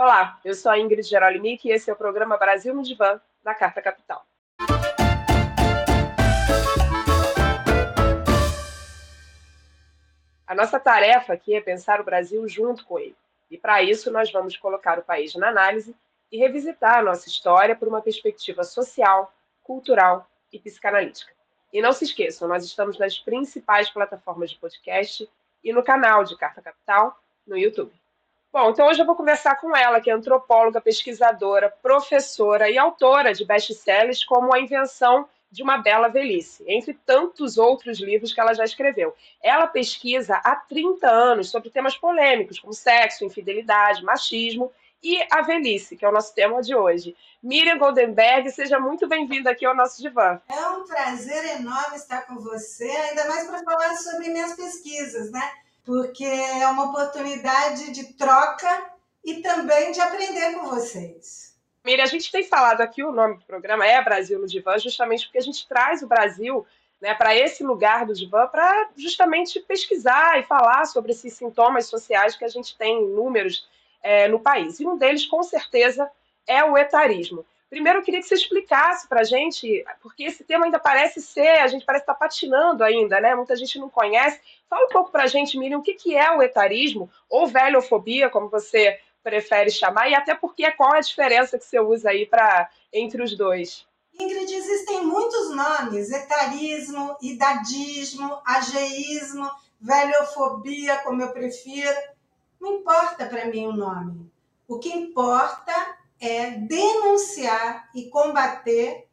Olá, eu sou a Ingrid Gerolimic e esse é o programa Brasil no Divã, da Carta Capital. A nossa tarefa aqui é pensar o Brasil junto com ele. E para isso nós vamos colocar o país na análise e revisitar a nossa história por uma perspectiva social, cultural e psicanalítica. E não se esqueçam, nós estamos nas principais plataformas de podcast e no canal de Carta Capital no YouTube. Bom, então hoje eu vou conversar com ela, que é antropóloga, pesquisadora, professora e autora de best-sellers como A Invenção de uma Bela Velhice, entre tantos outros livros que ela já escreveu. Ela pesquisa há 30 anos sobre temas polêmicos como sexo, infidelidade, machismo e a velhice, que é o nosso tema de hoje. Miriam Goldenberg, seja muito bem-vinda aqui ao nosso divã. É um prazer enorme estar com você, ainda mais para falar sobre minhas pesquisas, né? Porque é uma oportunidade de troca e também de aprender com vocês. Miriam, a gente tem falado aqui, o nome do programa é Brasil no Divã, justamente porque a gente traz o Brasil né, para esse lugar do divã para justamente pesquisar e falar sobre esses sintomas sociais que a gente tem em números é, no país. E um deles, com certeza, é o etarismo. Primeiro, eu queria que você explicasse para a gente, porque esse tema ainda parece ser, a gente parece estar tá patinando ainda, né? Muita gente não conhece. Fala um pouco para a gente, Miriam, o que, que é o etarismo, ou velhofobia, como você prefere chamar, e até porque qual é a diferença que você usa aí para entre os dois? Ingrid, existem muitos nomes: etarismo, idadismo, ageísmo, velhofobia, como eu prefiro. Não importa para mim o nome. O que importa é denunciar e combater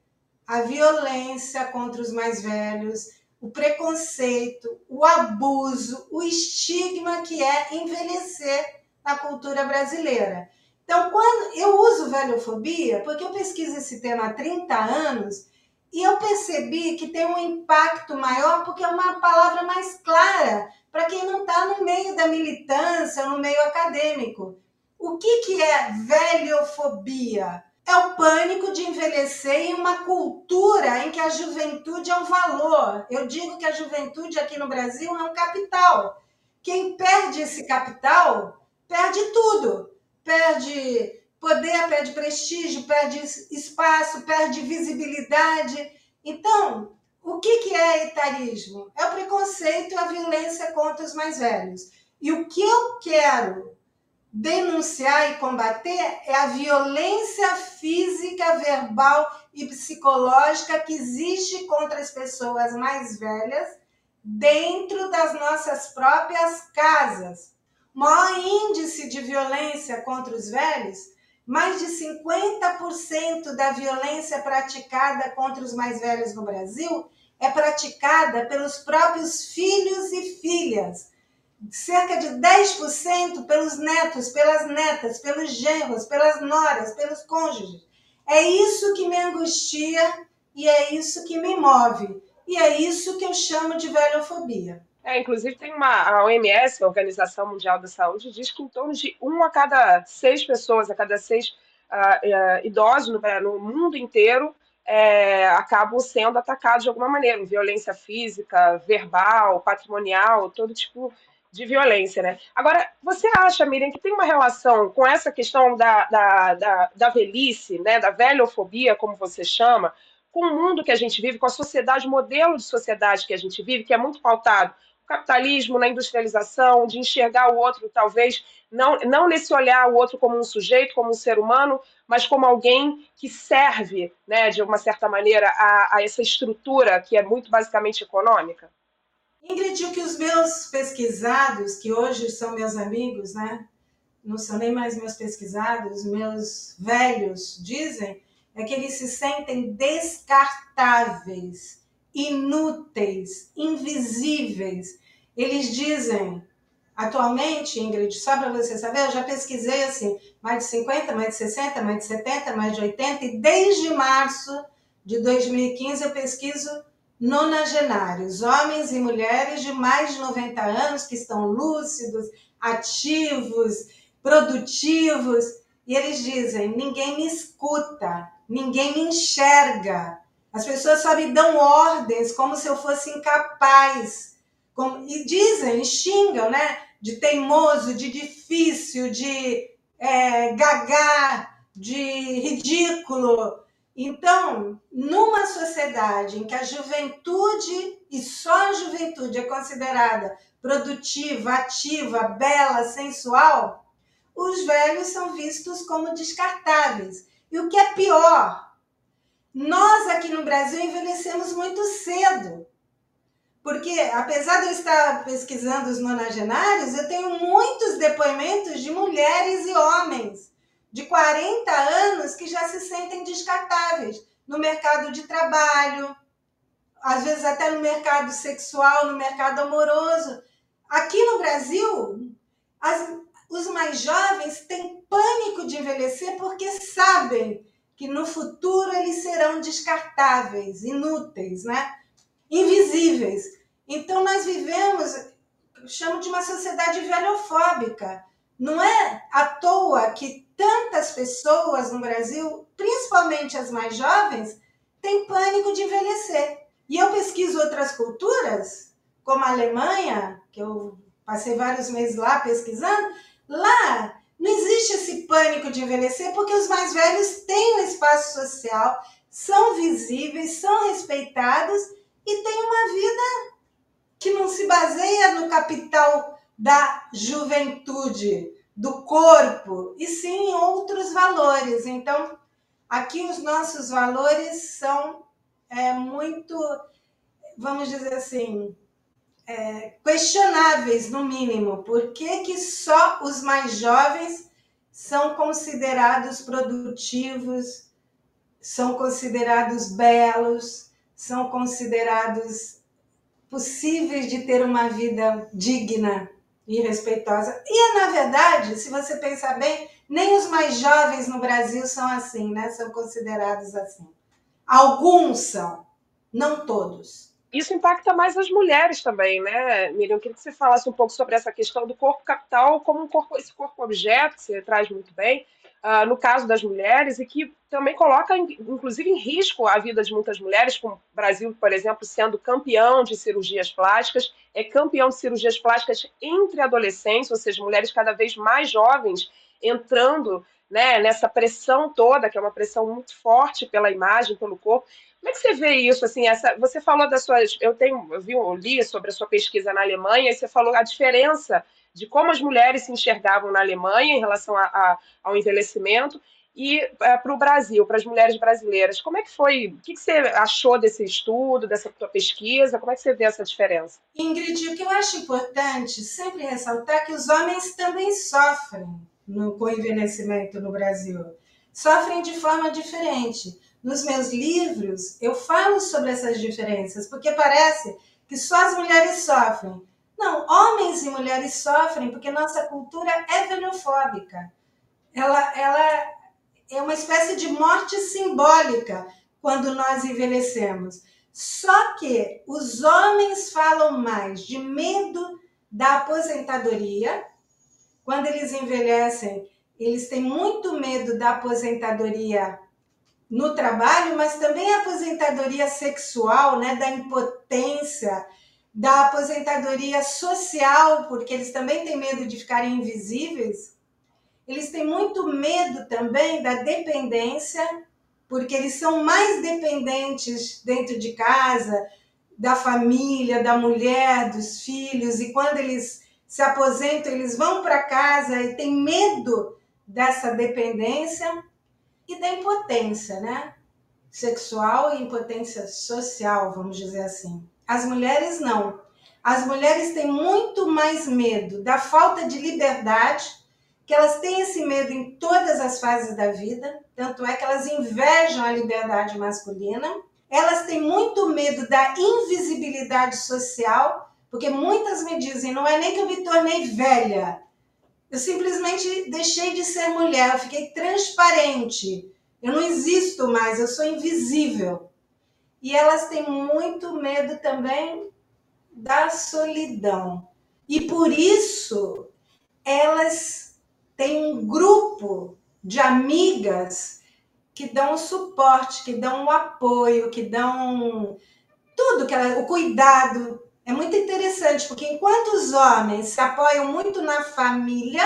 a violência contra os mais velhos, o preconceito, o abuso, o estigma que é envelhecer na cultura brasileira. Então, quando eu uso velhofobia, porque eu pesquiso esse tema há 30 anos, e eu percebi que tem um impacto maior porque é uma palavra mais clara para quem não está no meio da militância, no meio acadêmico. O que, que é velhofobia? É o pânico de envelhecer em uma cultura em que a juventude é um valor. Eu digo que a juventude aqui no Brasil é um capital. Quem perde esse capital, perde tudo. Perde poder, perde prestígio, perde espaço, perde visibilidade. Então, o que, que é etarismo? É o preconceito e a violência contra os mais velhos. E o que eu quero denunciar e combater é a violência física, verbal e psicológica que existe contra as pessoas mais velhas dentro das nossas próprias casas. O maior índice de violência contra os velhos, mais de 50% da violência praticada contra os mais velhos no Brasil é praticada pelos próprios filhos e filhas cerca de 10% pelos netos, pelas netas, pelos genros, pelas noras, pelos cônjuges. É isso que me angustia e é isso que me move. E é isso que eu chamo de velhofobia. É, inclusive tem uma a OMS, a Organização Mundial da Saúde, diz que em torno de um a cada seis pessoas, a cada seis uh, uh, idosos no, no, mundo inteiro é, acabam sendo atacados de alguma maneira, violência física, verbal, patrimonial, todo tipo de violência, né? Agora, você acha, Miriam, que tem uma relação com essa questão da, da, da, da velhice, né, da velhofobia, como você chama, com o mundo que a gente vive, com a sociedade, o modelo de sociedade que a gente vive, que é muito pautado no capitalismo, na industrialização, de enxergar o outro, talvez, não, não nesse olhar o outro como um sujeito, como um ser humano, mas como alguém que serve, né, de uma certa maneira, a, a essa estrutura que é muito basicamente econômica? Ingrid, o que os meus pesquisados, que hoje são meus amigos, né? Não são nem mais meus pesquisados, meus velhos dizem, é que eles se sentem descartáveis, inúteis, invisíveis. Eles dizem, atualmente, Ingrid, só para você saber, eu já pesquisei assim, mais de 50, mais de 60, mais de 70, mais de 80, e desde março de 2015 eu pesquiso nonagenários, homens e mulheres de mais de 90 anos que estão lúcidos, ativos, produtivos, e eles dizem: ninguém me escuta, ninguém me enxerga. As pessoas só me dão ordens como se eu fosse incapaz. Como, e dizem, xingam, né? De teimoso, de difícil, de é, gagá, de ridículo. Então, numa sociedade em que a juventude e só a juventude é considerada produtiva, ativa, bela, sensual, os velhos são vistos como descartáveis. E o que é pior, nós aqui no Brasil envelhecemos muito cedo. Porque, apesar de eu estar pesquisando os nonagenários, eu tenho muitos depoimentos de mulheres e homens de 40 anos que já se sentem descartáveis no mercado de trabalho, às vezes até no mercado sexual, no mercado amoroso. Aqui no Brasil, as, os mais jovens têm pânico de envelhecer porque sabem que no futuro eles serão descartáveis, inúteis, né? invisíveis. Então nós vivemos, chamo de uma sociedade velhofóbica. Não é à toa que tantas pessoas no Brasil, principalmente as mais jovens, têm pânico de envelhecer. E eu pesquiso outras culturas, como a Alemanha, que eu passei vários meses lá pesquisando, lá não existe esse pânico de envelhecer porque os mais velhos têm um espaço social, são visíveis, são respeitados e têm uma vida que não se baseia no capital da juventude, do corpo, e sim outros valores. Então, aqui os nossos valores são é, muito, vamos dizer assim, é, questionáveis, no mínimo. Por que, que só os mais jovens são considerados produtivos, são considerados belos, são considerados possíveis de ter uma vida digna e respeitosa. E, na verdade, se você pensar bem, nem os mais jovens no Brasil são assim, né? São considerados assim. Alguns são, não todos isso impacta mais as mulheres também, né, Miriam? Eu queria que você falasse um pouco sobre essa questão do corpo capital como um corpo, esse corpo objeto, que você traz muito bem, uh, no caso das mulheres, e que também coloca, inclusive, em risco a vida de muitas mulheres, como o Brasil, por exemplo, sendo campeão de cirurgias plásticas, é campeão de cirurgias plásticas entre adolescentes, ou seja, mulheres cada vez mais jovens entrando né, nessa pressão toda, que é uma pressão muito forte pela imagem, pelo corpo. Como é que você vê isso? Assim, essa, você falou das suas. Eu tenho, eu vi, eu li sobre a sua pesquisa na Alemanha, e você falou a diferença de como as mulheres se enxergavam na Alemanha em relação a, a, ao envelhecimento e é, para o Brasil, para as mulheres brasileiras. Como é que foi? O que, que, você achou desse estudo, dessa tua pesquisa? Como é que você vê essa diferença? Ingrid, o que eu acho importante sempre ressaltar é que os homens também sofrem no, com envelhecimento no Brasil. Sofrem de forma diferente nos meus livros, eu falo sobre essas diferenças, porque parece que só as mulheres sofrem. Não, homens e mulheres sofrem porque nossa cultura é velhofóbica. Ela, ela é uma espécie de morte simbólica quando nós envelhecemos. Só que os homens falam mais de medo da aposentadoria. Quando eles envelhecem, eles têm muito medo da aposentadoria no trabalho, mas também a aposentadoria sexual, né, da impotência, da aposentadoria social, porque eles também têm medo de ficarem invisíveis. Eles têm muito medo também da dependência, porque eles são mais dependentes dentro de casa, da família, da mulher, dos filhos, e quando eles se aposentam, eles vão para casa e têm medo dessa dependência e da impotência, né? Sexual e impotência social, vamos dizer assim. As mulheres não. As mulheres têm muito mais medo da falta de liberdade, que elas têm esse medo em todas as fases da vida, tanto é que elas invejam a liberdade masculina. Elas têm muito medo da invisibilidade social, porque muitas me dizem, não é nem que eu me tornei velha, eu simplesmente deixei de ser mulher, eu fiquei transparente. Eu não existo mais, eu sou invisível. E elas têm muito medo também da solidão. E por isso elas têm um grupo de amigas que dão suporte, que dão o apoio, que dão tudo, que ela, o cuidado, é muito interessante, porque enquanto os homens se apoiam muito na família,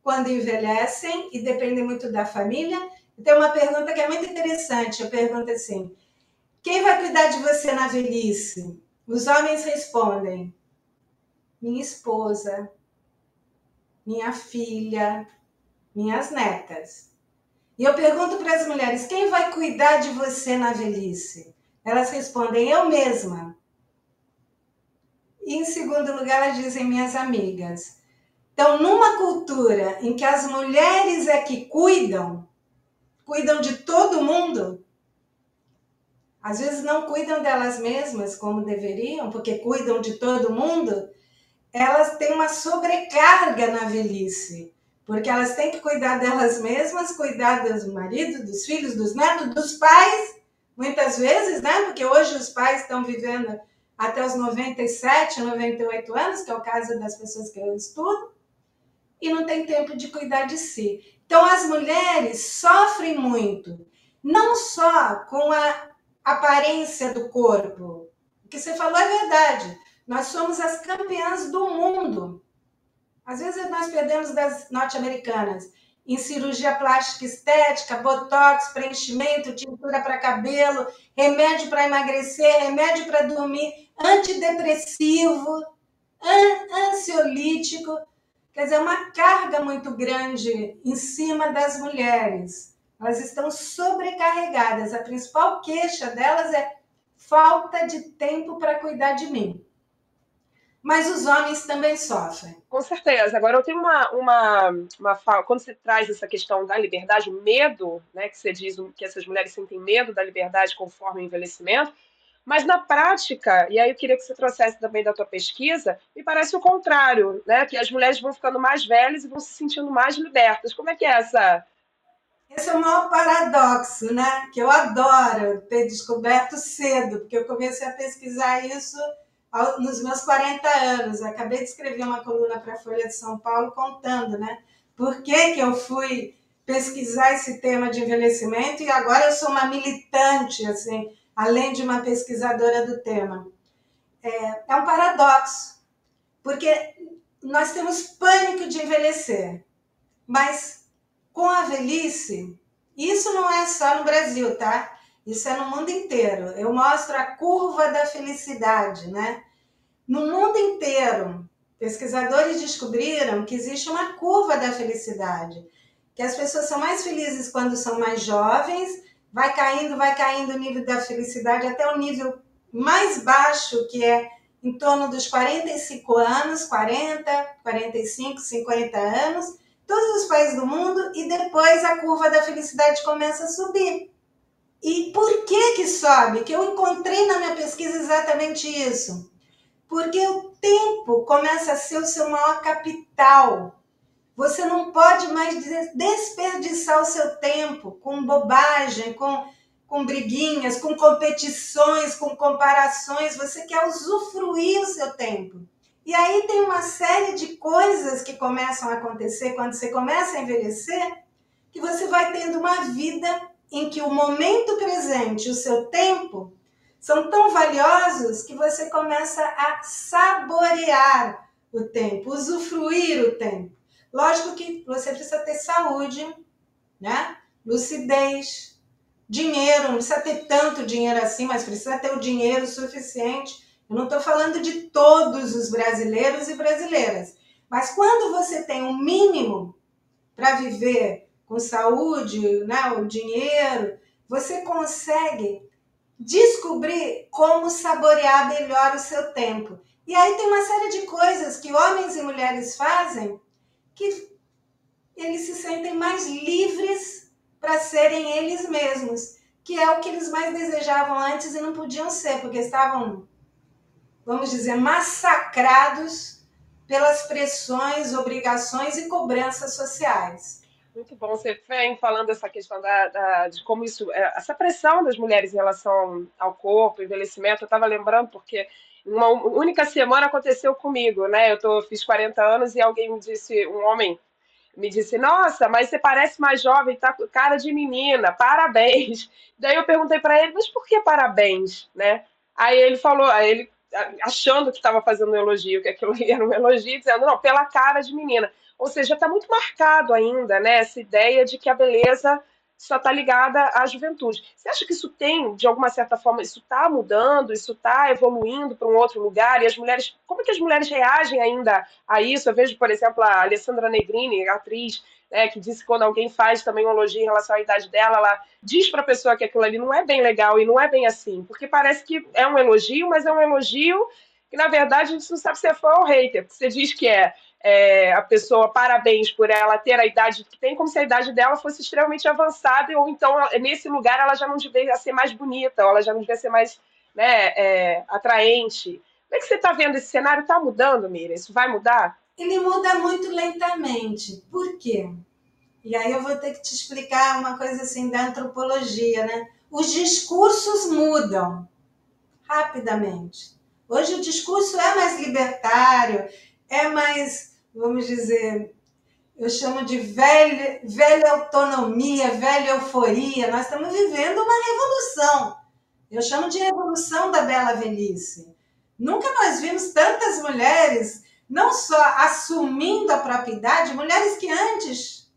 quando envelhecem e dependem muito da família. Tem uma pergunta que é muito interessante. A pergunta é assim: quem vai cuidar de você na velhice? Os homens respondem: minha esposa, minha filha, minhas netas. E eu pergunto para as mulheres: quem vai cuidar de você na velhice? Elas respondem: eu mesma. E em segundo lugar, elas dizem: minhas amigas. Então, numa cultura em que as mulheres é que cuidam, cuidam de todo mundo, às vezes não cuidam delas mesmas como deveriam, porque cuidam de todo mundo, elas têm uma sobrecarga na velhice, porque elas têm que cuidar delas mesmas, cuidar dos maridos, dos filhos, dos netos, dos pais, muitas vezes, né? Porque hoje os pais estão vivendo até os 97, 98 anos, que é o caso das pessoas que eu estudo, e não tem tempo de cuidar de si. Então, as mulheres sofrem muito, não só com a aparência do corpo. O que você falou é verdade. Nós somos as campeãs do mundo. Às vezes nós perdemos das norte-americanas em cirurgia plástica estética, botox, preenchimento, tintura para cabelo, remédio para emagrecer, remédio para dormir, antidepressivo, an ansiolítico. Quer dizer, uma carga muito grande em cima das mulheres. Elas estão sobrecarregadas. A principal queixa delas é falta de tempo para cuidar de mim mas os homens também sofrem. Com certeza. Agora, eu tenho uma, uma, uma quando você traz essa questão da liberdade, o medo, né, que você diz que essas mulheres sentem medo da liberdade conforme o envelhecimento, mas na prática, e aí eu queria que você trouxesse também da tua pesquisa, me parece o contrário, né, que as mulheres vão ficando mais velhas e vão se sentindo mais libertas. Como é que é essa... Esse é o maior paradoxo, né, que eu adoro ter descoberto cedo, porque eu comecei a pesquisar isso nos meus 40 anos. Eu acabei de escrever uma coluna para a Folha de São Paulo contando, né? Por que, que eu fui pesquisar esse tema de envelhecimento e agora eu sou uma militante, assim, além de uma pesquisadora do tema. É, é um paradoxo, porque nós temos pânico de envelhecer, mas com a velhice, isso não é só no Brasil, tá? Isso é no mundo inteiro. Eu mostro a curva da felicidade, né? No mundo inteiro, pesquisadores descobriram que existe uma curva da felicidade, que as pessoas são mais felizes quando são mais jovens, vai caindo, vai caindo o nível da felicidade até o nível mais baixo, que é em torno dos 45 anos, 40, 45, 50 anos, todos os países do mundo, e depois a curva da felicidade começa a subir. E por que que sobe? Que eu encontrei na minha pesquisa exatamente isso. Porque o tempo começa a ser o seu maior capital. Você não pode mais desperdiçar o seu tempo com bobagem, com, com briguinhas, com competições, com comparações. Você quer usufruir o seu tempo. E aí tem uma série de coisas que começam a acontecer quando você começa a envelhecer, que você vai tendo uma vida em que o momento presente, o seu tempo, são tão valiosos que você começa a saborear o tempo, usufruir o tempo. Lógico que você precisa ter saúde, né? Lucidez, dinheiro, não precisa ter tanto dinheiro assim, mas precisa ter o dinheiro suficiente. Eu não estou falando de todos os brasileiros e brasileiras, mas quando você tem um mínimo para viver com saúde, né, o dinheiro, você consegue descobrir como saborear melhor o seu tempo. E aí tem uma série de coisas que homens e mulheres fazem que eles se sentem mais livres para serem eles mesmos, que é o que eles mais desejavam antes e não podiam ser, porque estavam, vamos dizer, massacrados pelas pressões, obrigações e cobranças sociais. Muito bom. Você vem falando essa questão da, da, de como isso, é, essa pressão das mulheres em relação ao corpo, envelhecimento. Eu estava lembrando porque uma única semana aconteceu comigo, né? Eu tô, fiz 40 anos e alguém me disse, um homem me disse, nossa, mas você parece mais jovem, tá com cara de menina, parabéns. Daí eu perguntei para ele, mas por que parabéns, né? Aí ele falou, aí ele achando que estava fazendo um elogio, que aquilo era um elogio, dizendo, não, pela cara de menina. Ou seja, está muito marcado ainda, né, essa ideia de que a beleza só está ligada à juventude. Você acha que isso tem, de alguma certa forma, isso está mudando, isso está evoluindo para um outro lugar? E as mulheres, como é que as mulheres reagem ainda a isso? Eu vejo, por exemplo, a Alessandra Negrini, atriz, né, que disse que quando alguém faz também um elogio em relação à idade dela, ela diz para a pessoa que aquilo ali não é bem legal e não é bem assim, porque parece que é um elogio, mas é um elogio que, na verdade, a gente não sabe se é fã ou hater, porque você diz que é é, a pessoa parabéns por ela ter a idade que tem, como se a idade dela fosse extremamente avançada, ou então nesse lugar ela já não devia ser mais bonita, ou ela já não devia ser mais né, é, atraente. Como é que você está vendo esse cenário? Está mudando, Mira? Isso vai mudar? Ele muda muito lentamente. Por quê? E aí eu vou ter que te explicar uma coisa assim da antropologia, né? Os discursos mudam rapidamente. Hoje o discurso é mais libertário, é mais vamos dizer, eu chamo de velha, velha autonomia, velha euforia. Nós estamos vivendo uma revolução. Eu chamo de revolução da bela velhice. Nunca nós vimos tantas mulheres, não só assumindo a propriedade, mulheres que antes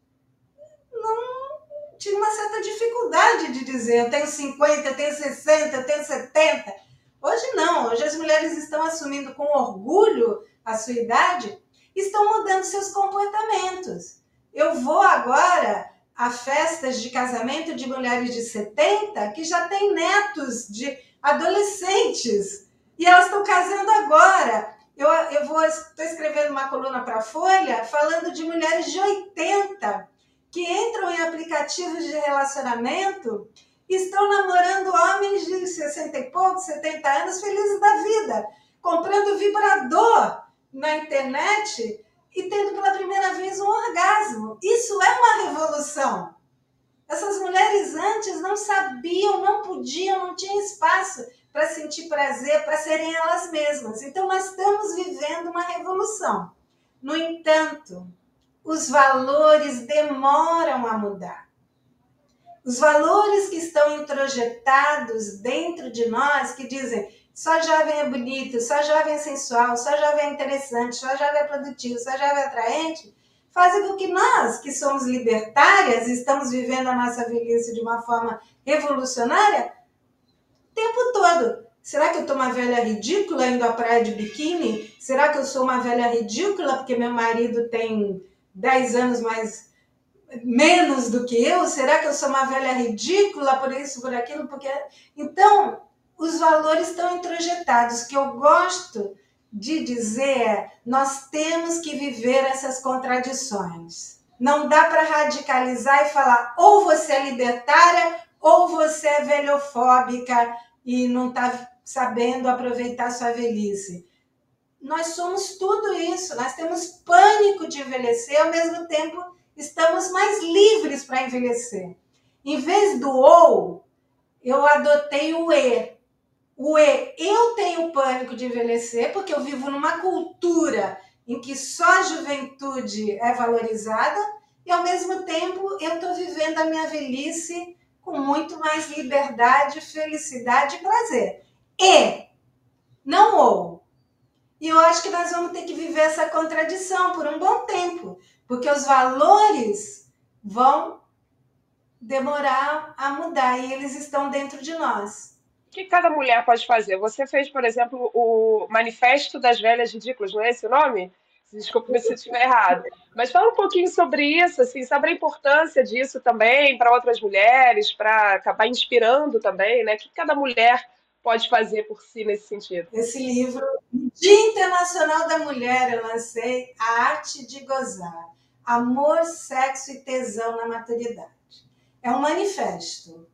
não tinham uma certa dificuldade de dizer eu tenho 50, eu tenho 60, eu tenho 70. Hoje não, hoje as mulheres estão assumindo com orgulho a sua idade estão mudando seus comportamentos. Eu vou agora a festas de casamento de mulheres de 70 que já têm netos de adolescentes e elas estão casando agora. Eu, eu vou estou escrevendo uma coluna para a Folha falando de mulheres de 80 que entram em aplicativos de relacionamento e estão namorando homens de 60 e poucos, 70 anos, felizes da vida, comprando vibrador na internet e tendo pela primeira vez um orgasmo. Isso é uma revolução. Essas mulheres antes não sabiam, não podiam, não tinham espaço para sentir prazer, para serem elas mesmas. Então nós estamos vivendo uma revolução. No entanto, os valores demoram a mudar. Os valores que estão introjetados dentro de nós, que dizem só jovem é bonito, só jovem é sensual, só jovem é interessante, só jovem é produtivo, só jovem é atraente, fazem com que nós, que somos libertárias, estamos vivendo a nossa velhice de uma forma revolucionária tempo todo. Será que eu estou uma velha ridícula indo à praia de biquíni? Será que eu sou uma velha ridícula porque meu marido tem 10 anos mais menos do que eu? Será que eu sou uma velha ridícula por isso, por aquilo? Porque então os valores estão introjetados. O que eu gosto de dizer é: nós temos que viver essas contradições. Não dá para radicalizar e falar ou você é libertária ou você é velhofóbica e não está sabendo aproveitar sua velhice. Nós somos tudo isso, nós temos pânico de envelhecer, ao mesmo tempo estamos mais livres para envelhecer. Em vez do ou, eu adotei o e. O E, eu tenho pânico de envelhecer, porque eu vivo numa cultura em que só a juventude é valorizada, e ao mesmo tempo eu estou vivendo a minha velhice com muito mais liberdade, felicidade e prazer. E, não ou. E eu acho que nós vamos ter que viver essa contradição por um bom tempo, porque os valores vão demorar a mudar e eles estão dentro de nós que cada mulher pode fazer? Você fez, por exemplo, o Manifesto das Velhas Ridículas, não é esse o nome? Desculpa se estiver errado. Mas fala um pouquinho sobre isso, assim, sobre a importância disso também para outras mulheres, para acabar inspirando também, né? O que cada mulher pode fazer por si nesse sentido? Esse livro, Dia Internacional da Mulher, eu lancei A Arte de Gozar. Amor, Sexo e Tesão na Maturidade. É um manifesto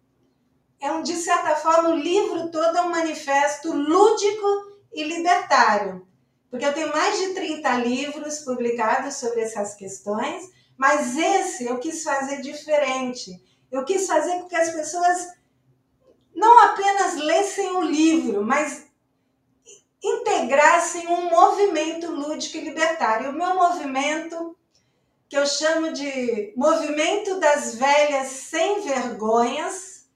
é um, de certa forma, o livro todo é um manifesto lúdico e libertário. Porque eu tenho mais de 30 livros publicados sobre essas questões, mas esse eu quis fazer diferente. Eu quis fazer que as pessoas não apenas lessem o livro, mas integrassem um movimento lúdico e libertário. O meu movimento, que eu chamo de Movimento das Velhas Sem Vergonhas,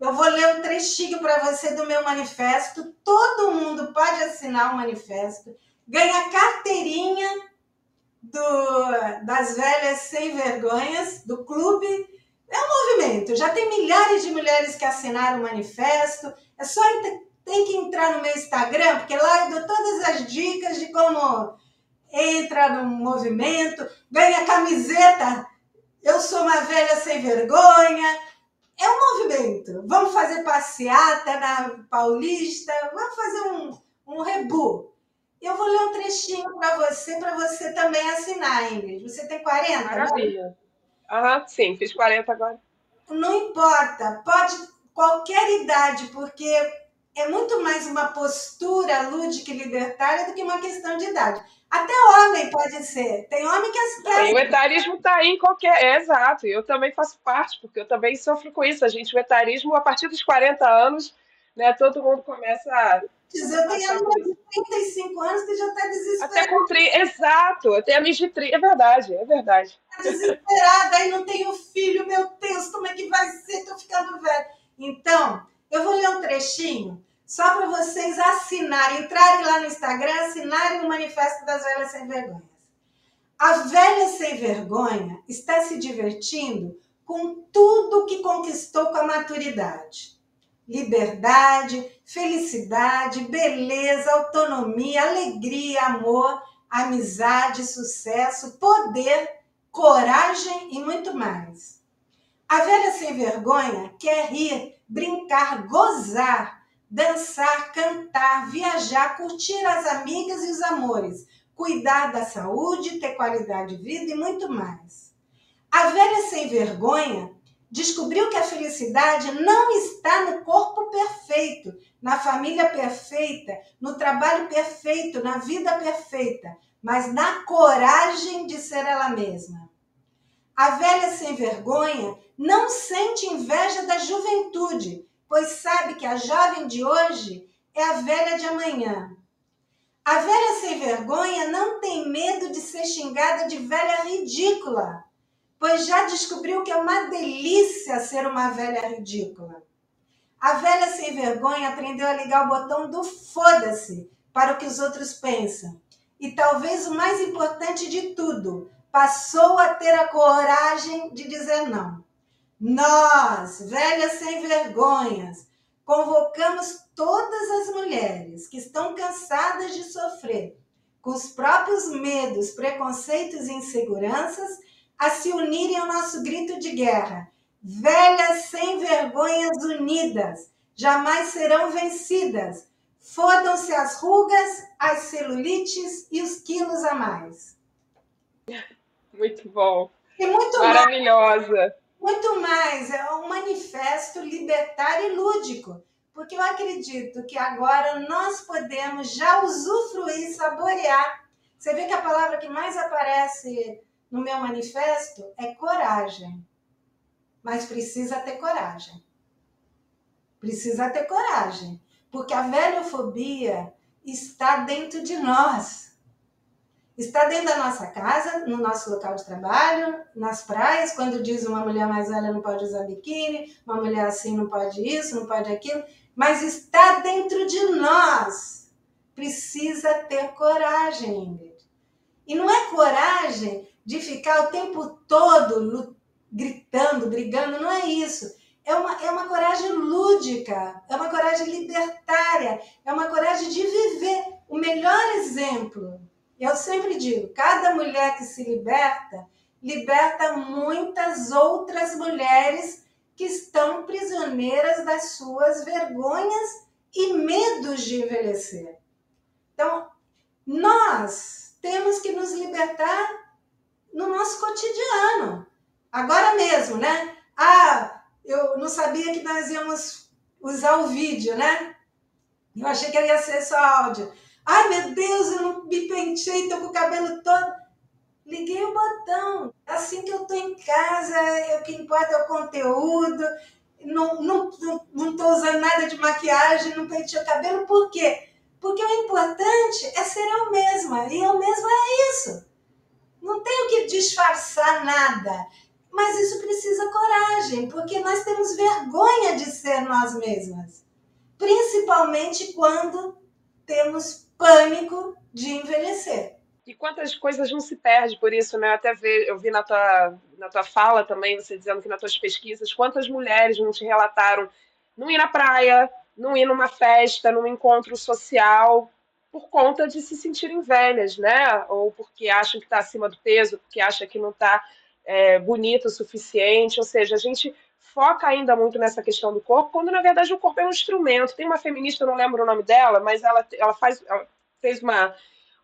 eu vou ler um trechinho para você do meu manifesto. Todo mundo pode assinar o manifesto, ganha carteirinha do, das velhas sem vergonhas, do clube. É um movimento. Já tem milhares de mulheres que assinaram o manifesto. É só tem que entrar no meu Instagram, porque lá eu dou todas as dicas de como entra no movimento, ganha camiseta. Eu sou uma velha sem vergonha. É um movimento. Vamos fazer passeata na Paulista, vamos fazer um, um rebu. Eu vou ler um trechinho para você, para você também assinar, Ingrid. Você tem 40? Né? Maravilha. Aham, sim, fiz 40 agora. Não importa, pode qualquer idade, porque é muito mais uma postura lúdica e libertária do que uma questão de idade. Até homem pode ser. Tem homem que é. o etarismo está aí em qualquer. É, exato. Eu também faço parte, porque eu também sofro com isso. A gente, o etarismo, a partir dos 40 anos, né, todo mundo começa a. Eu tenho de 35 anos que já está desesperada. Até com 30, exato. Eu tenho amigas de 30, é verdade, é verdade. Está desesperada, aí não tenho filho, meu Deus, como é que vai ser? Estou ficando velha. Então, eu vou ler um trechinho só para vocês assinarem, entrarem lá no Instagram, assinarem o Manifesto das Velhas Sem Vergonhas. A velha sem vergonha está se divertindo com tudo que conquistou com a maturidade. Liberdade, felicidade, beleza, autonomia, alegria, amor, amizade, sucesso, poder, coragem e muito mais. A velha sem vergonha quer rir, brincar, gozar, dançar, cantar, viajar, curtir as amigas e os amores, cuidar da saúde, ter qualidade de vida e muito mais. A velha sem vergonha descobriu que a felicidade não está no corpo perfeito, na família perfeita, no trabalho perfeito, na vida perfeita, mas na coragem de ser ela mesma. A velha sem vergonha não sente inveja da juventude, pois sabe que a jovem de hoje é a velha de amanhã. A velha sem vergonha não tem medo de ser xingada de velha ridícula, pois já descobriu que é uma delícia ser uma velha ridícula. A velha sem vergonha aprendeu a ligar o botão do foda-se para o que os outros pensam. E talvez o mais importante de tudo, passou a ter a coragem de dizer não. Nós, velhas sem vergonhas, convocamos todas as mulheres que estão cansadas de sofrer com os próprios medos, preconceitos e inseguranças a se unirem ao nosso grito de guerra. Velhas sem vergonhas unidas, jamais serão vencidas. Fodam-se as rugas, as celulites e os quilos a mais. Muito bom. E muito Maravilhosa. Mais. Muito mais, é um manifesto libertário e lúdico, porque eu acredito que agora nós podemos já usufruir, saborear. Você vê que a palavra que mais aparece no meu manifesto é coragem. Mas precisa ter coragem. Precisa ter coragem, porque a velhofobia está dentro de nós está dentro da nossa casa, no nosso local de trabalho, nas praias, quando diz uma mulher mais velha não pode usar biquíni, uma mulher assim não pode isso, não pode aquilo, mas está dentro de nós. Precisa ter coragem, Ingrid. E não é coragem de ficar o tempo todo gritando, brigando, não é isso. É uma, é uma coragem lúdica, é uma coragem libertária, é uma coragem de viver. O melhor exemplo eu sempre digo, cada mulher que se liberta, liberta muitas outras mulheres que estão prisioneiras das suas vergonhas e medos de envelhecer. Então, nós temos que nos libertar no nosso cotidiano. Agora mesmo, né? Ah, eu não sabia que nós íamos usar o vídeo, né? Eu achei que ia ser só áudio. Ai, meu Deus, eu não me pentei, tô com o cabelo todo. Liguei o botão. Assim que eu tô em casa, o que importa é o conteúdo. Não, não, não tô usando nada de maquiagem, não pentei o cabelo. Por quê? Porque o importante é ser eu mesma. E eu mesma é isso. Não tenho que disfarçar nada. Mas isso precisa coragem, porque nós temos vergonha de ser nós mesmas. Principalmente quando temos pânico de envelhecer. E quantas coisas não se perde por isso, né? Até ver, eu vi na tua, na tua fala também, você dizendo que nas tuas pesquisas, quantas mulheres não te relataram não ir na praia, não ir numa festa, num encontro social, por conta de se sentirem velhas, né? Ou porque acham que está acima do peso, porque acham que não está é, bonito o suficiente. Ou seja, a gente foca ainda muito nessa questão do corpo, quando na verdade o corpo é um instrumento. Tem uma feminista, eu não lembro o nome dela, mas ela, ela faz, ela fez uma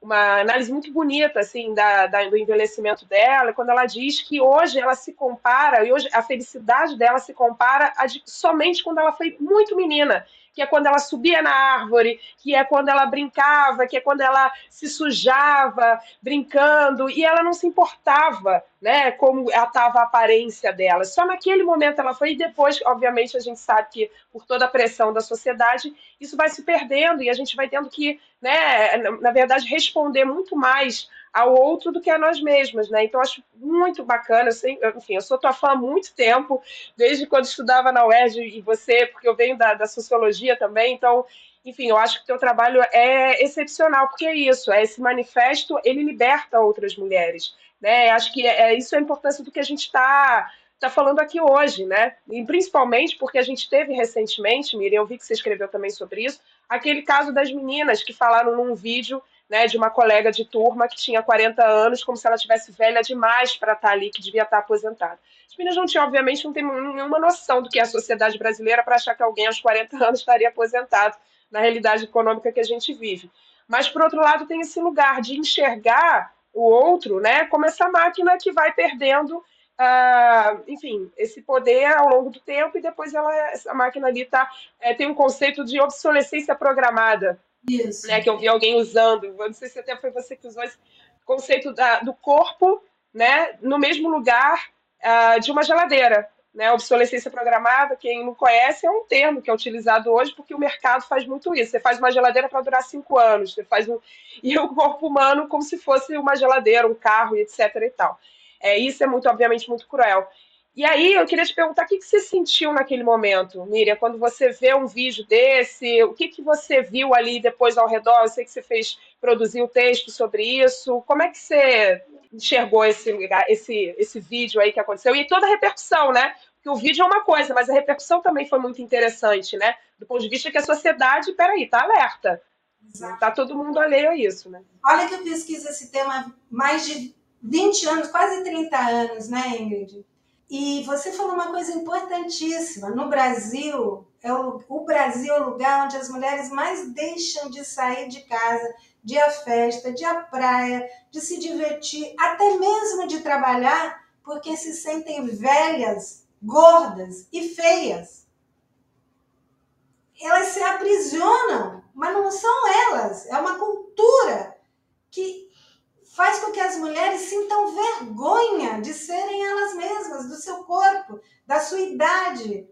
uma análise muito bonita assim da, da, do envelhecimento dela, quando ela diz que hoje ela se compara, e hoje a felicidade dela se compara de, somente quando ela foi muito menina que é quando ela subia na árvore, que é quando ela brincava, que é quando ela se sujava brincando, e ela não se importava, né, como estava a aparência dela. Só naquele momento ela foi, e depois, obviamente, a gente sabe que por toda a pressão da sociedade, isso vai se perdendo, e a gente vai tendo que, né, na verdade, responder muito mais ao outro do que a nós mesmas, né? Então acho muito bacana, assim, enfim, eu sou tua fã há muito tempo, desde quando estudava na UERJ e você, porque eu venho da, da sociologia também, então, enfim, eu acho que o teu trabalho é excepcional, porque é isso, é esse manifesto, ele liberta outras mulheres, né? Acho que é, é isso é a importância do que a gente está tá falando aqui hoje, né? E principalmente porque a gente teve recentemente, Miriam, eu vi que você escreveu também sobre isso, aquele caso das meninas que falaram num vídeo né, de uma colega de turma que tinha 40 anos, como se ela tivesse velha demais para estar tá ali, que devia estar tá aposentada. As meninas não tinham, obviamente, não tem nenhuma noção do que é a sociedade brasileira para achar que alguém aos 40 anos estaria aposentado na realidade econômica que a gente vive. Mas, por outro lado, tem esse lugar de enxergar o outro né, como essa máquina que vai perdendo Uh, enfim, esse poder ao longo do tempo e depois ela, essa máquina ali tá, é, tem um conceito de obsolescência programada, isso. Né, que eu vi alguém usando, não sei se até foi você que usou esse conceito da, do corpo né, no mesmo lugar uh, de uma geladeira. Né, obsolescência programada, quem não conhece, é um termo que é utilizado hoje porque o mercado faz muito isso. Você faz uma geladeira para durar cinco anos, você faz um... e o corpo humano como se fosse uma geladeira, um carro, etc. e tal. É, isso é muito, obviamente, muito cruel. E aí eu queria te perguntar o que, que você sentiu naquele momento, Miriam, quando você vê um vídeo desse, o que, que você viu ali depois ao redor? Eu sei que você fez, produziu um texto sobre isso. Como é que você enxergou esse, esse, esse vídeo aí que aconteceu? E toda a repercussão, né? Porque o vídeo é uma coisa, mas a repercussão também foi muito interessante, né? Do ponto de vista que a sociedade, peraí, tá alerta. Exato. Tá todo mundo alheio a isso, né? Olha que eu pesquiso esse tema mais de 20 anos, quase 30 anos, né, Ingrid? E você falou uma coisa importantíssima. No Brasil, é o, o Brasil é o lugar onde as mulheres mais deixam de sair de casa, de à festa, de à praia, de se divertir, até mesmo de trabalhar, porque se sentem velhas, gordas e feias. Elas se aprisionam, mas não são elas, é uma cultura que faz com que as mulheres sintam vergonha de serem elas mesmas, do seu corpo, da sua idade.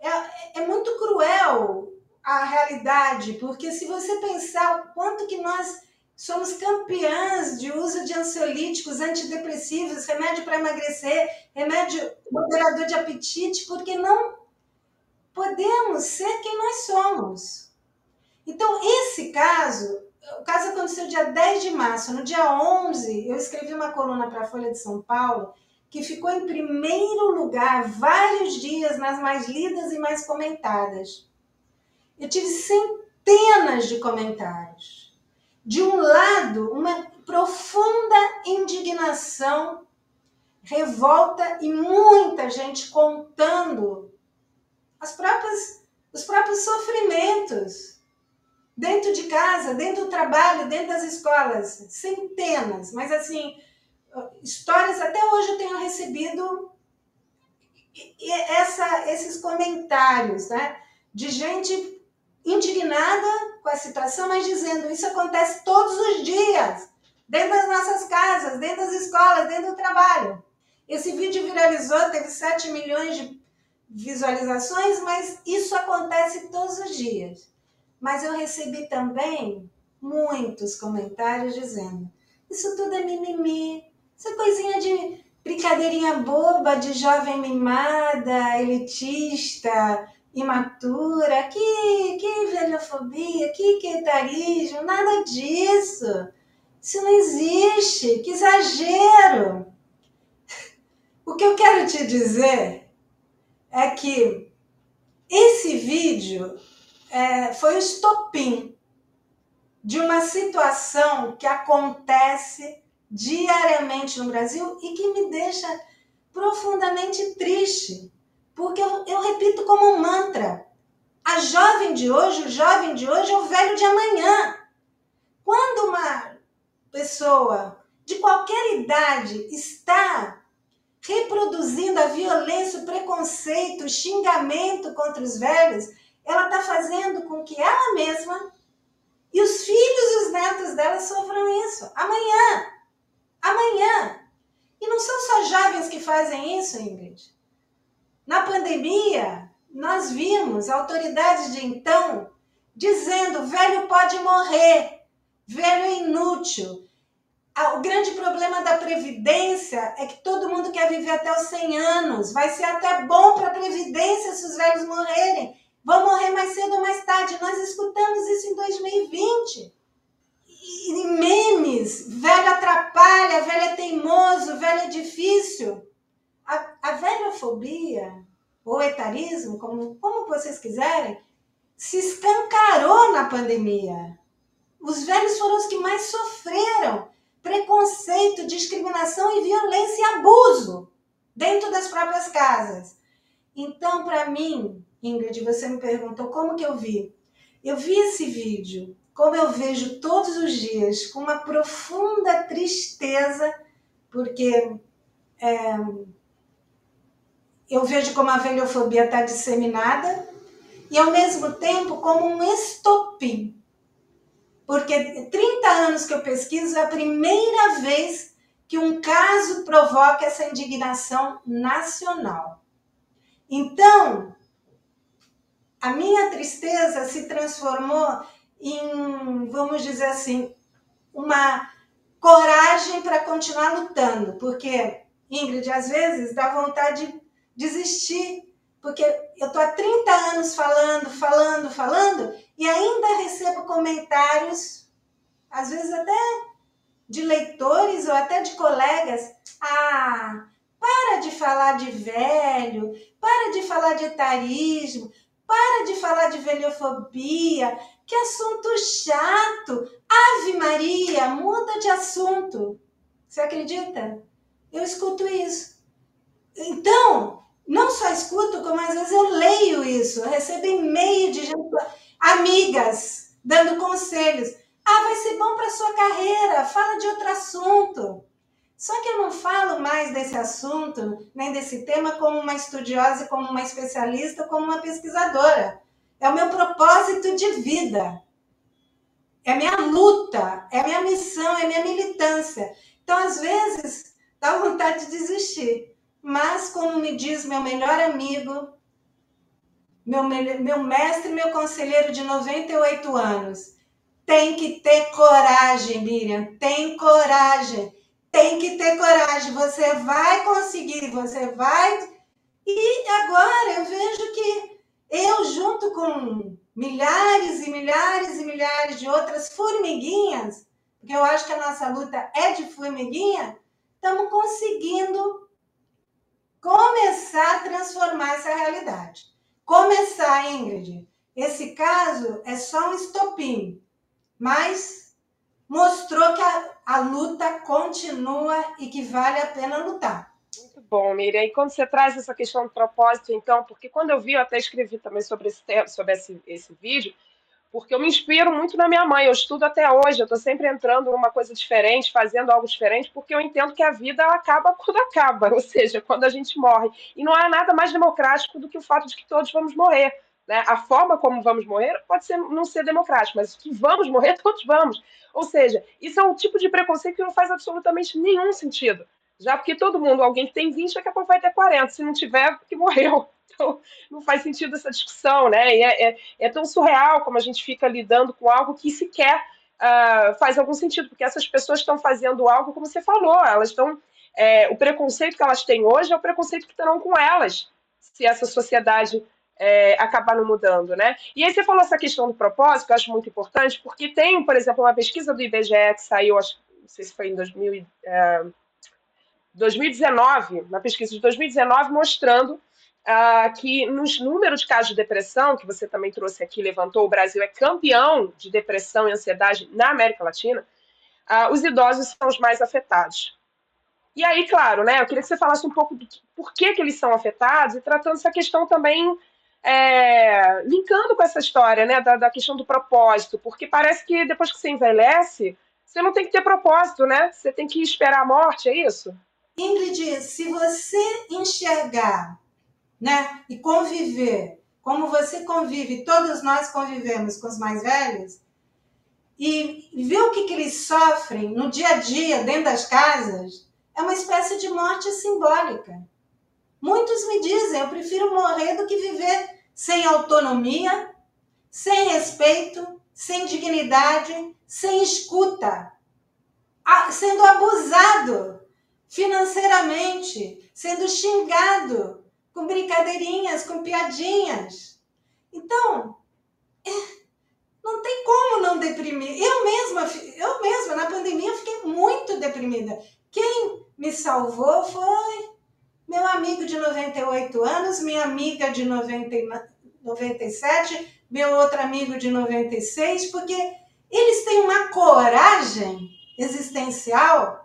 É, é muito cruel a realidade, porque se você pensar o quanto que nós somos campeãs de uso de ansiolíticos, antidepressivos, remédio para emagrecer, remédio moderador de apetite, porque não podemos ser quem nós somos. Então, esse caso o caso aconteceu dia 10 de março. No dia 11, eu escrevi uma coluna para a Folha de São Paulo que ficou em primeiro lugar vários dias nas mais lidas e mais comentadas. Eu tive centenas de comentários. De um lado, uma profunda indignação, revolta e muita gente contando as próprias, os próprios sofrimentos dentro de casa, dentro do trabalho, dentro das escolas, centenas, mas assim, histórias até hoje eu tenho recebido essa, esses comentários, né, de gente indignada com a situação, mas dizendo isso acontece todos os dias, dentro das nossas casas, dentro das escolas, dentro do trabalho. Esse vídeo viralizou, teve 7 milhões de visualizações, mas isso acontece todos os dias. Mas eu recebi também muitos comentários dizendo: isso tudo é mimimi, é coisinha de brincadeirinha boba de jovem mimada, elitista, imatura, que, que velhofobia, que quetarismo, nada disso. Isso não existe, que exagero! O que eu quero te dizer é que esse vídeo é, foi o estopim de uma situação que acontece diariamente no Brasil e que me deixa profundamente triste, porque eu, eu repito como um mantra: a jovem de hoje, o jovem de hoje é o velho de amanhã. Quando uma pessoa de qualquer idade está reproduzindo a violência, o preconceito, o xingamento contra os velhos, ela está fazendo com que ela mesma e os filhos e os netos dela sofram isso. Amanhã. Amanhã. E não são só jovens que fazem isso, Ingrid. Na pandemia, nós vimos autoridades de então dizendo: velho pode morrer, velho é inútil. O grande problema da Previdência é que todo mundo quer viver até os 100 anos. Vai ser até bom para a Previdência se os velhos morrerem. Vão morrer mais cedo ou mais tarde. Nós escutamos isso em 2020. E memes, velho atrapalha, velho é teimoso, velho é difícil. A, a velhofobia, ou etarismo, como, como vocês quiserem, se escancarou na pandemia. Os velhos foram os que mais sofreram preconceito, discriminação e violência e abuso dentro das próprias casas. Então, para mim, Ingrid, você me perguntou como que eu vi. Eu vi esse vídeo, como eu vejo todos os dias, com uma profunda tristeza, porque é, eu vejo como a velhofobia está disseminada e, ao mesmo tempo, como um estopim. Porque 30 anos que eu pesquiso é a primeira vez que um caso provoca essa indignação nacional. Então, a minha tristeza se transformou em, vamos dizer assim, uma coragem para continuar lutando, porque, Ingrid, às vezes dá vontade de desistir, porque eu estou há 30 anos falando, falando, falando, e ainda recebo comentários, às vezes até de leitores ou até de colegas. Ah, para de falar de velho, para de falar de etarismo, para de falar de velhofobia, que assunto chato. Ave Maria, muda de assunto. Você acredita? Eu escuto isso. Então, não só escuto, como às vezes eu leio isso. Eu recebo e-mail de gente, amigas dando conselhos. Ah, vai ser bom para sua carreira, fala de outro assunto. Só que eu não falo mais desse assunto, nem desse tema, como uma estudiosa, como uma especialista, como uma pesquisadora. É o meu propósito de vida. É a minha luta, é a minha missão, é a minha militância. Então, às vezes, dá vontade de desistir. Mas, como me diz meu melhor amigo, meu, meu mestre, meu conselheiro de 98 anos, tem que ter coragem, Miriam, tem coragem tem que ter coragem. Você vai conseguir, você vai. E agora eu vejo que eu, junto com milhares e milhares e milhares de outras formiguinhas, porque eu acho que a nossa luta é de formiguinha, estamos conseguindo começar a transformar essa realidade. Começar, Ingrid. Esse caso é só um estopim, mas mostrou que a, a luta continua e que vale a pena lutar. Muito bom, Miriam. E quando você traz essa questão do propósito, então, porque quando eu vi, eu até escrevi também sobre esse, sobre esse, esse vídeo, porque eu me inspiro muito na minha mãe, eu estudo até hoje, eu estou sempre entrando numa coisa diferente, fazendo algo diferente, porque eu entendo que a vida acaba quando acaba, ou seja, quando a gente morre. E não há nada mais democrático do que o fato de que todos vamos morrer. Né? A forma como vamos morrer pode ser, não ser democrático, mas que vamos morrer, todos vamos. Ou seja, isso é um tipo de preconceito que não faz absolutamente nenhum sentido. Já porque todo mundo, alguém que tem 20, daqui a pouco vai ter 40. Se não tiver, que morreu. Então, não faz sentido essa discussão, né? E é, é, é tão surreal como a gente fica lidando com algo que sequer uh, faz algum sentido, porque essas pessoas estão fazendo algo, como você falou, elas estão. É, o preconceito que elas têm hoje é o preconceito que terão com elas, se essa sociedade é, não mudando, né? E aí você falou essa questão do propósito, que eu acho muito importante, porque tem, por exemplo, uma pesquisa do IBGE que saiu, acho, sei se foi em 2000, é, 2019, na pesquisa de 2019, mostrando ah, que nos números de casos de depressão, que você também trouxe aqui, levantou, o Brasil é campeão de depressão e ansiedade na América Latina, ah, os idosos são os mais afetados. E aí, claro, né, eu queria que você falasse um pouco do por que, que eles são afetados e tratando essa questão também, é, linkando com essa história, né, da, da questão do propósito, porque parece que depois que você envelhece, você não tem que ter propósito, né? Você tem que esperar a morte, é isso? Ingrid, se você enxergar né, e conviver como você convive, todos nós convivemos com os mais velhos, e ver o que, que eles sofrem no dia a dia, dentro das casas, é uma espécie de morte simbólica. Muitos me dizem, eu prefiro morrer do que viver sem autonomia, sem respeito, sem dignidade, sem escuta, sendo abusado financeiramente, sendo xingado com brincadeirinhas, com piadinhas. Então, é, não tem como não deprimir. Eu mesma, eu mesma na pandemia fiquei muito deprimida. Quem me salvou foi meu amigo de 98 anos, minha amiga de 90, 97, meu outro amigo de 96, porque eles têm uma coragem existencial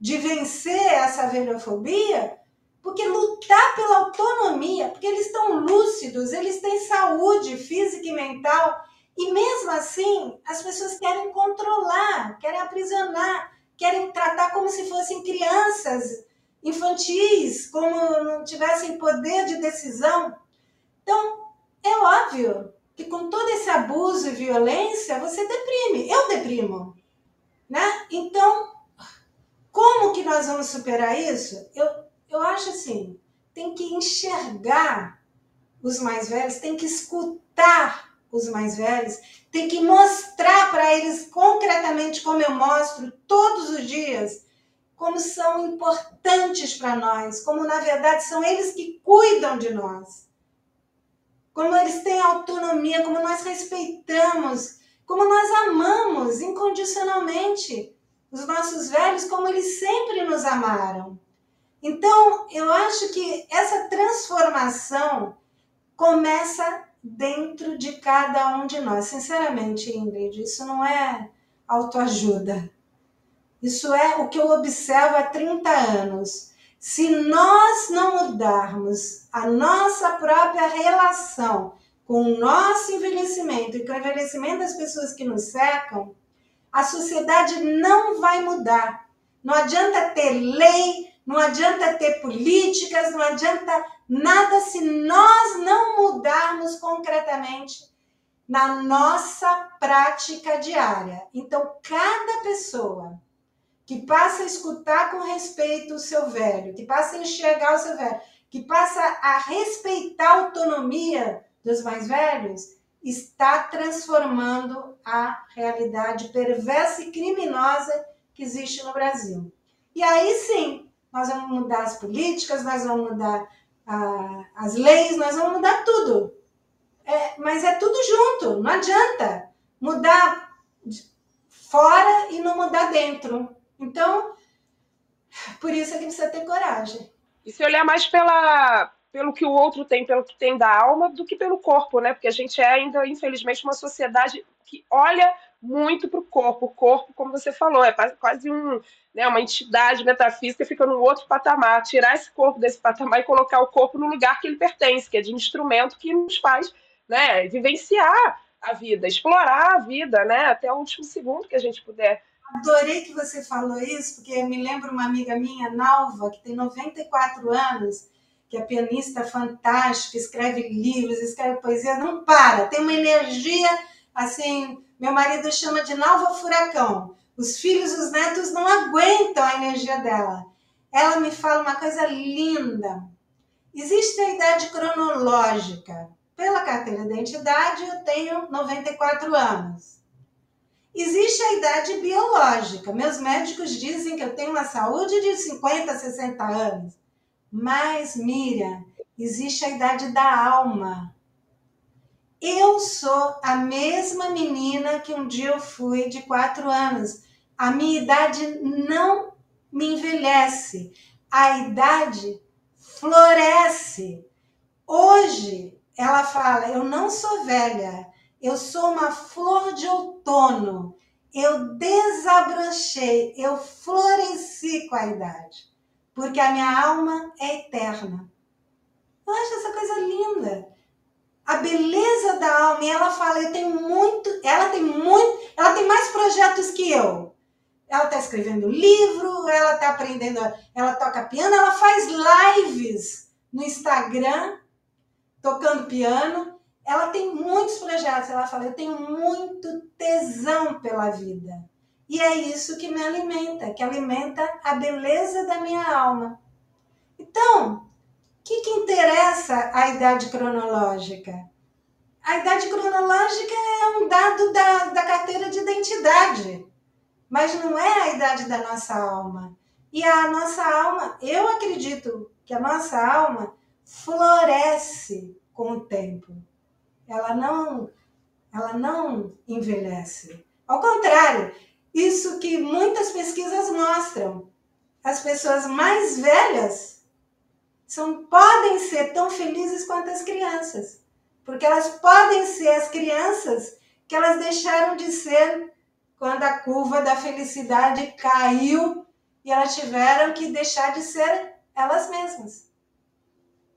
de vencer essa velhofobia, porque lutar pela autonomia, porque eles estão lúcidos, eles têm saúde física e mental, e mesmo assim as pessoas querem controlar, querem aprisionar, querem tratar como se fossem crianças infantis, como não tivessem poder de decisão. Então, é óbvio que com todo esse abuso e violência, você deprime. Eu deprimo. Né? Então, como que nós vamos superar isso? Eu, eu acho assim, tem que enxergar os mais velhos, tem que escutar os mais velhos, tem que mostrar para eles concretamente, como eu mostro todos os dias, como são importantes para nós, como na verdade são eles que cuidam de nós, como eles têm autonomia, como nós respeitamos, como nós amamos incondicionalmente os nossos velhos, como eles sempre nos amaram. Então, eu acho que essa transformação começa dentro de cada um de nós. Sinceramente, Ingrid, isso não é autoajuda. Isso é o que eu observo há 30 anos. Se nós não mudarmos a nossa própria relação com o nosso envelhecimento e com o envelhecimento das pessoas que nos cercam, a sociedade não vai mudar. Não adianta ter lei, não adianta ter políticas, não adianta nada se nós não mudarmos concretamente na nossa prática diária. Então, cada pessoa que passa a escutar com respeito o seu velho, que passa a enxergar o seu velho, que passa a respeitar a autonomia dos mais velhos, está transformando a realidade perversa e criminosa que existe no Brasil. E aí sim, nós vamos mudar as políticas, nós vamos mudar ah, as leis, nós vamos mudar tudo. É, mas é tudo junto, não adianta mudar fora e não mudar dentro. Então, por isso é que precisa ter coragem. E se olhar mais pela, pelo que o outro tem, pelo que tem da alma, do que pelo corpo, né? Porque a gente é ainda, infelizmente, uma sociedade que olha muito para o corpo. O corpo, como você falou, é quase um, né, uma entidade metafísica fica num outro patamar. Tirar esse corpo desse patamar e colocar o corpo no lugar que ele pertence, que é de instrumento que nos faz né, vivenciar a vida, explorar a vida, né, até o último segundo que a gente puder. Adorei que você falou isso, porque me lembra uma amiga minha, Nalva, que tem 94 anos, que é pianista fantástica, escreve livros, escreve poesia, não para, tem uma energia assim, meu marido chama de nova furacão. Os filhos e os netos não aguentam a energia dela. Ela me fala uma coisa linda. Existe a idade cronológica. Pela carteira de identidade, eu tenho 94 anos. Existe a idade biológica. Meus médicos dizem que eu tenho uma saúde de 50, 60 anos. Mas, Miriam, existe a idade da alma. Eu sou a mesma menina que um dia eu fui de quatro anos, A minha idade não me envelhece. A idade floresce. Hoje, ela fala: Eu não sou velha, eu sou uma flor de outono. Eu desabrochei, eu floresci com a idade, porque a minha alma é eterna. Eu acho essa coisa linda. A beleza da alma, e ela fala, eu tenho muito, ela tem muito, ela tem mais projetos que eu. Ela está escrevendo livro, ela está aprendendo, ela toca piano, ela faz lives no Instagram, tocando piano. Ela tem muitos projetos. Ela fala: Eu tenho muito tesão pela vida. E é isso que me alimenta, que alimenta a beleza da minha alma. Então, o que, que interessa a idade cronológica? A idade cronológica é um dado da, da carteira de identidade mas não é a idade da nossa alma. E a nossa alma, eu acredito que a nossa alma floresce com o tempo. Ela não, ela não envelhece. Ao contrário, isso que muitas pesquisas mostram. As pessoas mais velhas são, podem ser tão felizes quanto as crianças. Porque elas podem ser as crianças que elas deixaram de ser quando a curva da felicidade caiu e elas tiveram que deixar de ser elas mesmas.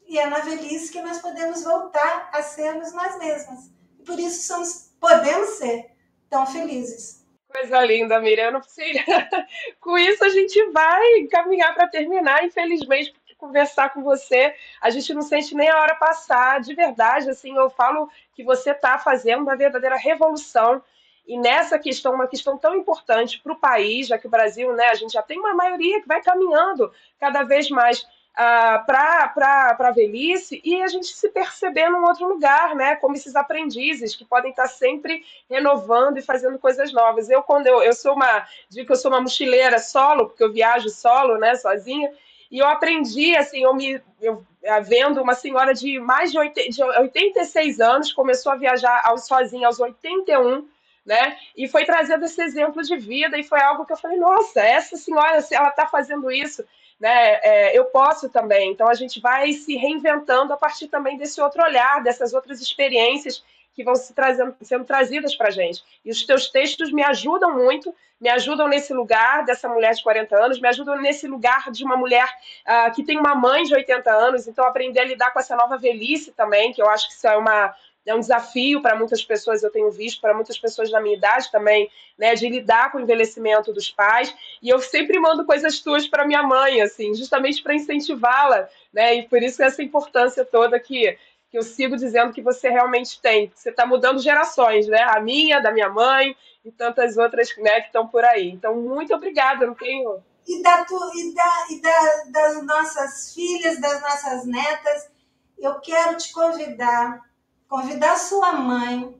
E é na velhice que nós podemos voltar a sermos nós mesmas. E por isso somos, podemos ser tão felizes. Coisa linda, Miriam. Com isso a gente vai caminhar para terminar, infelizmente, conversar com você. A gente não sente nem a hora passar. De verdade, assim, eu falo que você está fazendo uma verdadeira revolução e nessa questão, uma questão tão importante para o país, já que o Brasil, né, a gente já tem uma maioria que vai caminhando cada vez mais uh, para a velhice e a gente se perceber num outro lugar, né, como esses aprendizes que podem estar sempre renovando e fazendo coisas novas. Eu, quando eu, eu sou uma, digo que eu sou uma mochileira solo, porque eu viajo solo, né, sozinha, e eu aprendi, assim, eu me eu, vendo uma senhora de mais de, 80, de 86 anos, começou a viajar sozinha aos 81 né? E foi trazendo esse exemplo de vida e foi algo que eu falei, nossa, essa senhora, se ela está fazendo isso, né? É, eu posso também. Então a gente vai se reinventando a partir também desse outro olhar, dessas outras experiências que vão se trazendo, sendo trazidas para a gente. E os teus textos me ajudam muito, me ajudam nesse lugar dessa mulher de 40 anos, me ajudam nesse lugar de uma mulher uh, que tem uma mãe de 80 anos, então aprender a lidar com essa nova velhice também, que eu acho que isso é uma, é um desafio para muitas pessoas, eu tenho visto, para muitas pessoas da minha idade também, né, de lidar com o envelhecimento dos pais. E eu sempre mando coisas tuas para minha mãe, assim, justamente para incentivá-la, né? E por isso essa importância toda que, que eu sigo dizendo que você realmente tem. Você está mudando gerações, né? A minha, da minha mãe e tantas outras né, que estão por aí. Então, muito obrigada, não tenho. E, da tu, e, da, e da, das nossas filhas, das nossas netas, eu quero te convidar convidar sua mãe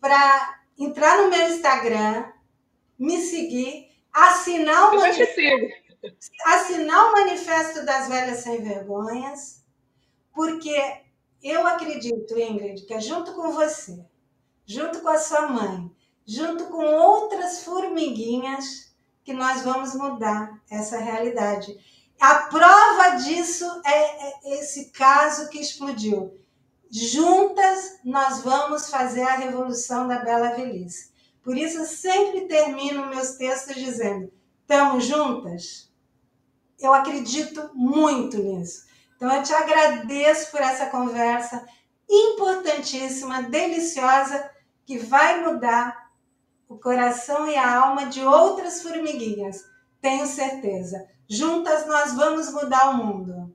para entrar no meu Instagram, me seguir, assinar o, assinar o Manifesto das Velhas Sem Vergonhas, porque eu acredito, Ingrid, que é junto com você, junto com a sua mãe, junto com outras formiguinhas, que nós vamos mudar essa realidade. A prova disso é esse caso que explodiu. Juntas nós vamos fazer a revolução da bela velhice. Por isso eu sempre termino meus textos dizendo: estamos juntas? Eu acredito muito nisso. Então eu te agradeço por essa conversa importantíssima, deliciosa, que vai mudar o coração e a alma de outras formiguinhas. Tenho certeza. Juntas nós vamos mudar o mundo.